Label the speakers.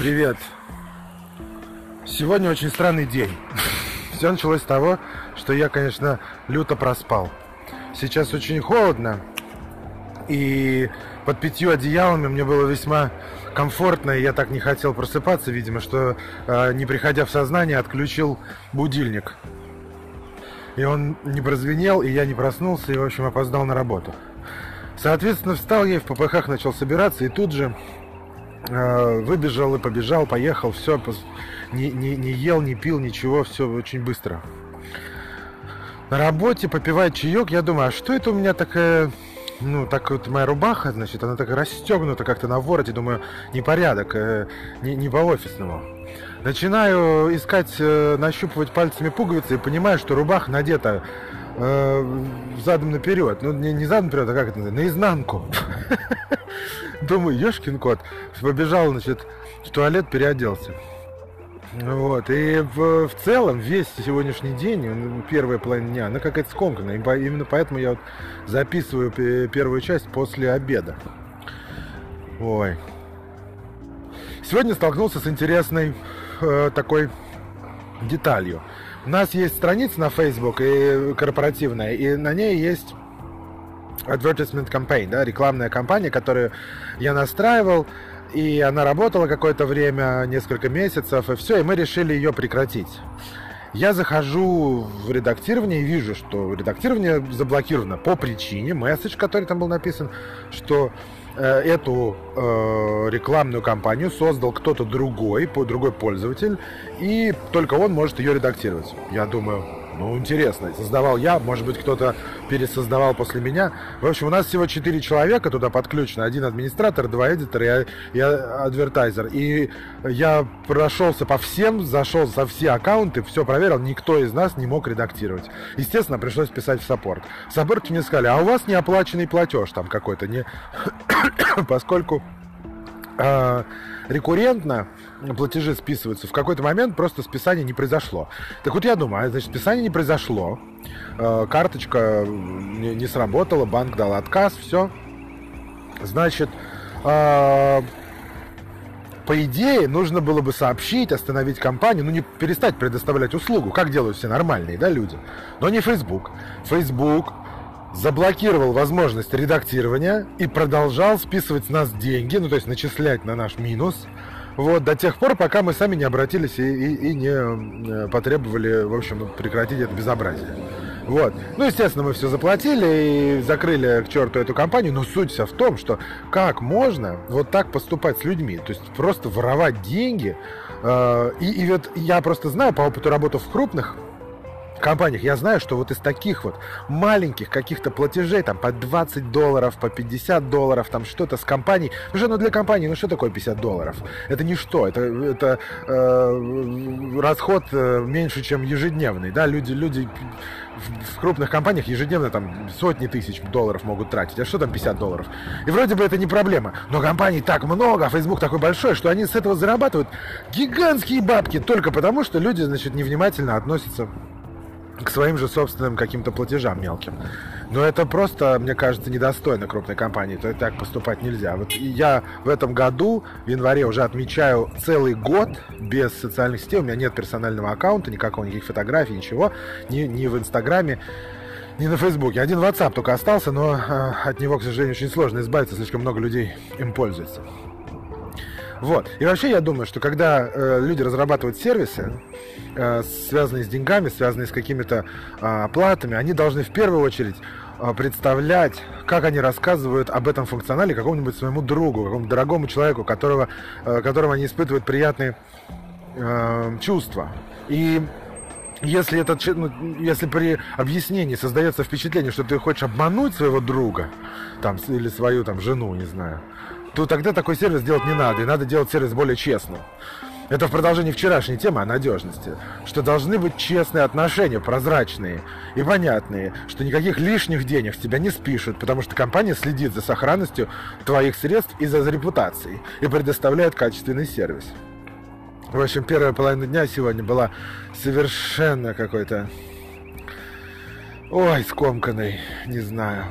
Speaker 1: Привет. Сегодня очень странный день. Все началось с того, что я, конечно, люто проспал. Сейчас очень холодно, и под пятью одеялами мне было весьма комфортно, и я так не хотел просыпаться, видимо, что, э, не приходя в сознание, отключил будильник. И он не прозвенел, и я не проснулся, и, в общем, опоздал на работу. Соответственно, встал я и в ППХ начал собираться, и тут же выбежал и побежал, поехал, все, не, не, не ел, не пил, ничего, все очень быстро. На работе попивает чаек, я думаю, а что это у меня такая, ну, так вот моя рубаха, значит, она так расстегнута как-то на вороте, думаю, непорядок, э, не, не по-офисному. Начинаю искать, э, нащупывать пальцами пуговицы и понимаю, что рубаха надета э, задом наперед. Ну, не, не задом наперед, а как это называется? Наизнанку. Думаю, ешкин кот. Побежал, значит, в туалет, переоделся. Вот. И в, в целом весь сегодняшний день, первая половина дня, она какая-то скомканная. И именно поэтому я вот записываю первую часть после обеда. Ой. Сегодня столкнулся с интересной э, такой деталью. У нас есть страница на Facebook и корпоративная, и на ней есть advertisement campaign, да, рекламная кампания, которую я настраивал, и она работала какое-то время, несколько месяцев, и все, и мы решили ее прекратить. Я захожу в редактирование и вижу, что редактирование заблокировано по причине, месседж, который там был написан, что эту э, рекламную кампанию создал кто-то другой, другой пользователь, и только он может ее редактировать. Я думаю, ну, интересно. Создавал я, может быть, кто-то пересоздавал после меня. В общем, у нас всего четыре человека туда подключено. Один администратор, два эдитора и, и адвертайзер. И я прошелся по всем, зашел со все аккаунты, все проверил. Никто из нас не мог редактировать. Естественно, пришлось писать в саппорт. В саппорте мне сказали, а у вас неоплаченный платеж там какой-то. Не... Поскольку э, рекуррентно платежи списываются, в какой-то момент просто списание не произошло. Так вот я думаю, а, значит, списание не произошло, э, карточка не, не сработала, банк дал отказ, все. Значит, э, по идее, нужно было бы сообщить, остановить компанию, ну не перестать предоставлять услугу, как делают все нормальные да, люди. Но не Facebook. Facebook заблокировал возможность редактирования и продолжал списывать с нас деньги, ну то есть начислять на наш минус, вот, до тех пор, пока мы сами не обратились и, и, и не э, потребовали, в общем, прекратить это безобразие. Вот. Ну, естественно, мы все заплатили и закрыли к черту эту компанию, но суть вся в том, что как можно вот так поступать с людьми, то есть просто воровать деньги. Э, и, и вот я просто знаю по опыту работы в крупных компаниях, я знаю, что вот из таких вот маленьких каких-то платежей, там по 20 долларов, по 50 долларов, там что-то с компанией, уже ну для компании, ну что такое 50 долларов? Это ничто, это, это э, расход э, меньше, чем ежедневный, да, люди, люди в крупных компаниях ежедневно там сотни тысяч долларов могут тратить, а что там 50 долларов? И вроде бы это не проблема, но компаний так много, а Facebook такой большой, что они с этого зарабатывают гигантские бабки только потому, что люди, значит, невнимательно относятся к своим же собственным каким-то платежам мелким. Но это просто, мне кажется, недостойно крупной компании. То так поступать нельзя. Вот я в этом году, в январе, уже отмечаю целый год без социальных сетей. У меня нет персонального аккаунта, никакого, никаких фотографий, ничего. Ни, ни в Инстаграме, ни на Фейсбуке. Один WhatsApp только остался, но э, от него, к сожалению, очень сложно избавиться. Слишком много людей им пользуются. Вот. И вообще я думаю, что когда э, люди разрабатывают сервисы, э, связанные с деньгами, связанные с какими-то э, оплатами, они должны в первую очередь э, представлять, как они рассказывают об этом функционале какому-нибудь своему другу, какому-то дорогому человеку, которого, э, которому они испытывают приятные э, чувства. И если, этот, ну, если при объяснении создается впечатление, что ты хочешь обмануть своего друга там, или свою там, жену, не знаю, то тогда такой сервис делать не надо, и надо делать сервис более честным. Это в продолжении вчерашней темы о надежности, что должны быть честные отношения, прозрачные и понятные, что никаких лишних денег с тебя не спишут, потому что компания следит за сохранностью твоих средств и за репутацией и предоставляет качественный сервис. В общем, первая половина дня сегодня была совершенно какой-то... Ой, скомканной, не знаю.